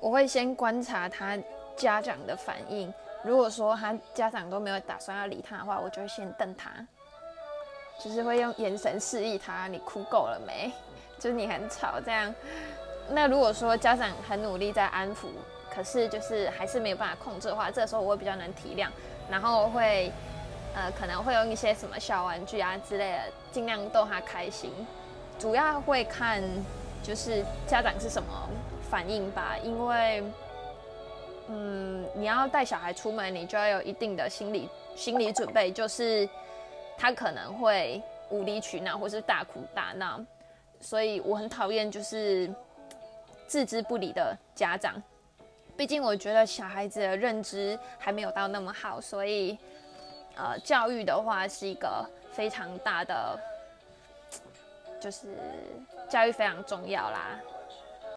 我会先观察他家长的反应。如果说他家长都没有打算要理他的话，我就会先瞪他，就是会用眼神示意他你哭够了没，就是你很吵这样。那如果说家长很努力在安抚，可是就是还是没有办法控制的话，这时候我会比较能体谅，然后会呃可能会用一些什么小玩具啊之类的，尽量逗他开心。主要会看就是家长是什么反应吧，因为嗯你要带小孩出门，你就要有一定的心理心理准备，就是他可能会无理取闹或是大哭大闹，所以我很讨厌就是置之不理的家长。毕竟我觉得小孩子的认知还没有到那么好，所以呃教育的话是一个非常大的，就是教育非常重要啦。